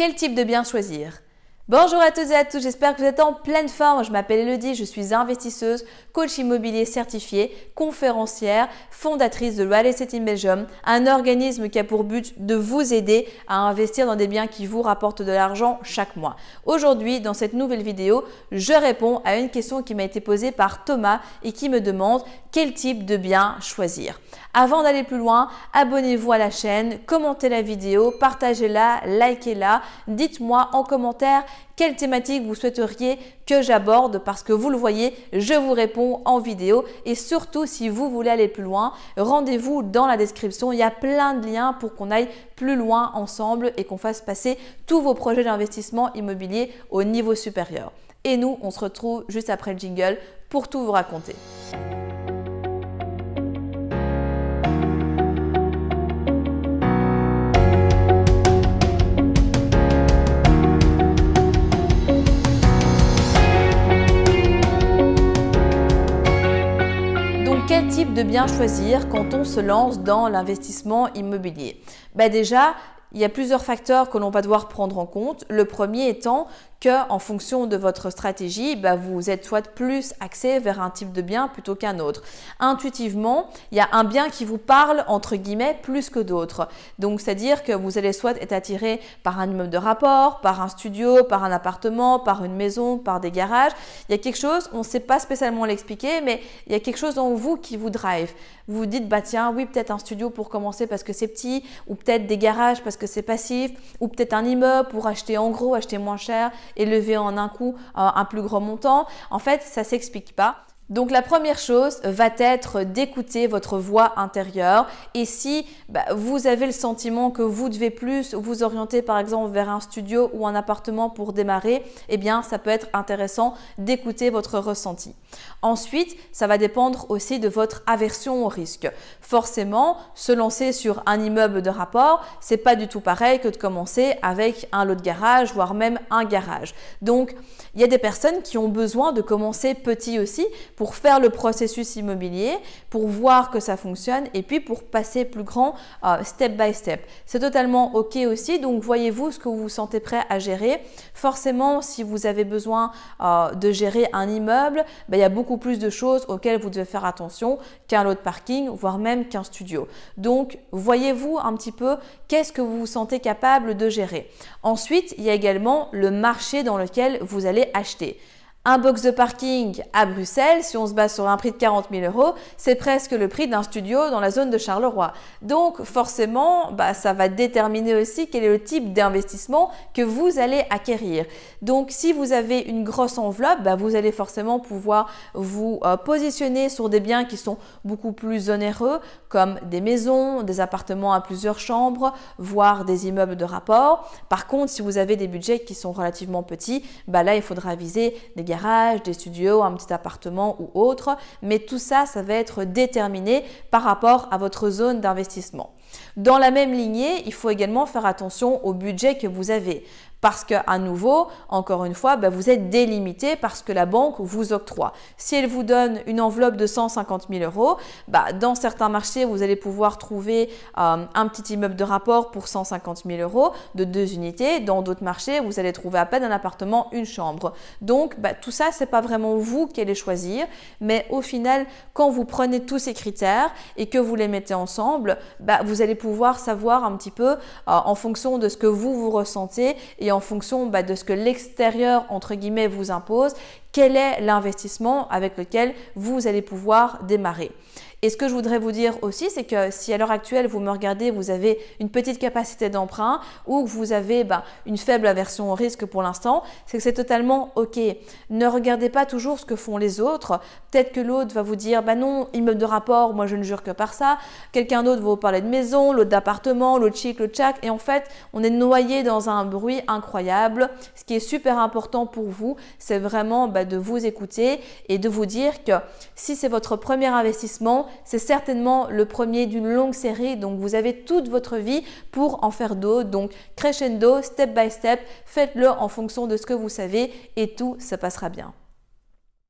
Quel type de bien choisir? Bonjour à toutes et à tous, j'espère que vous êtes en pleine forme. Je m'appelle Elodie, je suis investisseuse, coach immobilier certifié, conférencière, fondatrice de Real Estate Belgium, un organisme qui a pour but de vous aider à investir dans des biens qui vous rapportent de l'argent chaque mois. Aujourd'hui, dans cette nouvelle vidéo, je réponds à une question qui m'a été posée par Thomas et qui me demande quel type de bien choisir. Avant d'aller plus loin, abonnez-vous à la chaîne, commentez la vidéo, partagez-la, likez-la, dites-moi en commentaire quelle thématique vous souhaiteriez que j'aborde parce que vous le voyez, je vous réponds en vidéo et surtout si vous voulez aller plus loin, rendez-vous dans la description, il y a plein de liens pour qu'on aille plus loin ensemble et qu'on fasse passer tous vos projets d'investissement immobilier au niveau supérieur. Et nous, on se retrouve juste après le jingle pour tout vous raconter. Type de bien choisir quand on se lance dans l'investissement immobilier? Ben Déjà, il y a plusieurs facteurs que l'on va devoir prendre en compte. Le premier étant que en fonction de votre stratégie, bah, vous êtes soit plus axé vers un type de bien plutôt qu'un autre. Intuitivement, il y a un bien qui vous parle entre guillemets plus que d'autres. Donc c'est-à-dire que vous allez soit être attiré par un immeuble de rapport, par un studio, par un appartement, par une maison, par des garages. Il y a quelque chose, on ne sait pas spécialement l'expliquer, mais il y a quelque chose en vous qui vous drive. Vous vous dites bah tiens, oui, peut-être un studio pour commencer parce que c'est petit ou peut-être des garages parce que c'est passif ou peut-être un immeuble pour acheter en gros, acheter moins cher et lever en un coup euh, un plus grand montant. En fait, ça s'explique pas. Donc la première chose va être d'écouter votre voix intérieure et si bah, vous avez le sentiment que vous devez plus vous orienter par exemple vers un studio ou un appartement pour démarrer, eh bien ça peut être intéressant d'écouter votre ressenti. Ensuite, ça va dépendre aussi de votre aversion au risque. Forcément, se lancer sur un immeuble de rapport, c'est pas du tout pareil que de commencer avec un lot de garage voire même un garage. Donc, il y a des personnes qui ont besoin de commencer petit aussi pour faire le processus immobilier, pour voir que ça fonctionne et puis pour passer plus grand euh, step by step. C'est totalement OK aussi. Donc, voyez-vous ce que vous vous sentez prêt à gérer. Forcément, si vous avez besoin euh, de gérer un immeuble, ben, il y a beaucoup plus de choses auxquelles vous devez faire attention qu'un lot de parking, voire même qu'un studio. Donc, voyez-vous un petit peu qu'est-ce que vous vous sentez capable de gérer. Ensuite, il y a également le marché dans lequel vous allez acheter. Un box de parking à Bruxelles, si on se base sur un prix de 40 000 euros, c'est presque le prix d'un studio dans la zone de Charleroi. Donc forcément, bah, ça va déterminer aussi quel est le type d'investissement que vous allez acquérir. Donc si vous avez une grosse enveloppe, bah, vous allez forcément pouvoir vous euh, positionner sur des biens qui sont beaucoup plus onéreux, comme des maisons, des appartements à plusieurs chambres, voire des immeubles de rapport. Par contre, si vous avez des budgets qui sont relativement petits, bah, là, il faudra viser des des studios, un petit appartement ou autre. Mais tout ça, ça va être déterminé par rapport à votre zone d'investissement. Dans la même lignée, il faut également faire attention au budget que vous avez. Parce qu'à nouveau, encore une fois, ben, vous êtes délimité parce que la banque vous octroie. Si elle vous donne une enveloppe de 150 000 euros, ben, dans certains marchés, vous allez pouvoir trouver euh, un petit immeuble de rapport pour 150 000 euros de deux unités. Dans d'autres marchés, vous allez trouver à peine un appartement, une chambre. Donc, ben, tout ça, c'est pas vraiment vous qui allez choisir, mais au final, quand vous prenez tous ces critères et que vous les mettez ensemble, vous allez pouvoir savoir un petit peu euh, en fonction de ce que vous vous ressentez et en fonction bah, de ce que l'extérieur, entre guillemets, vous impose, quel est l'investissement avec lequel vous allez pouvoir démarrer. Et ce que je voudrais vous dire aussi, c'est que si à l'heure actuelle, vous me regardez, vous avez une petite capacité d'emprunt ou que vous avez ben, une faible aversion au risque pour l'instant, c'est que c'est totalement OK. Ne regardez pas toujours ce que font les autres. Peut-être que l'autre va vous dire, bah non, immeuble de rapport, moi je ne jure que par ça. Quelqu'un d'autre va vous parler de maison, l'autre d'appartement, l'autre chic, l'autre chac. Et en fait, on est noyé dans un bruit incroyable. Ce qui est super important pour vous, c'est vraiment bah, de vous écouter et de vous dire que si c'est votre premier investissement, c'est certainement le premier d'une longue série. Donc, vous avez toute votre vie pour en faire d'autres. Donc, crescendo, step by step, faites-le en fonction de ce que vous savez et tout se passera bien.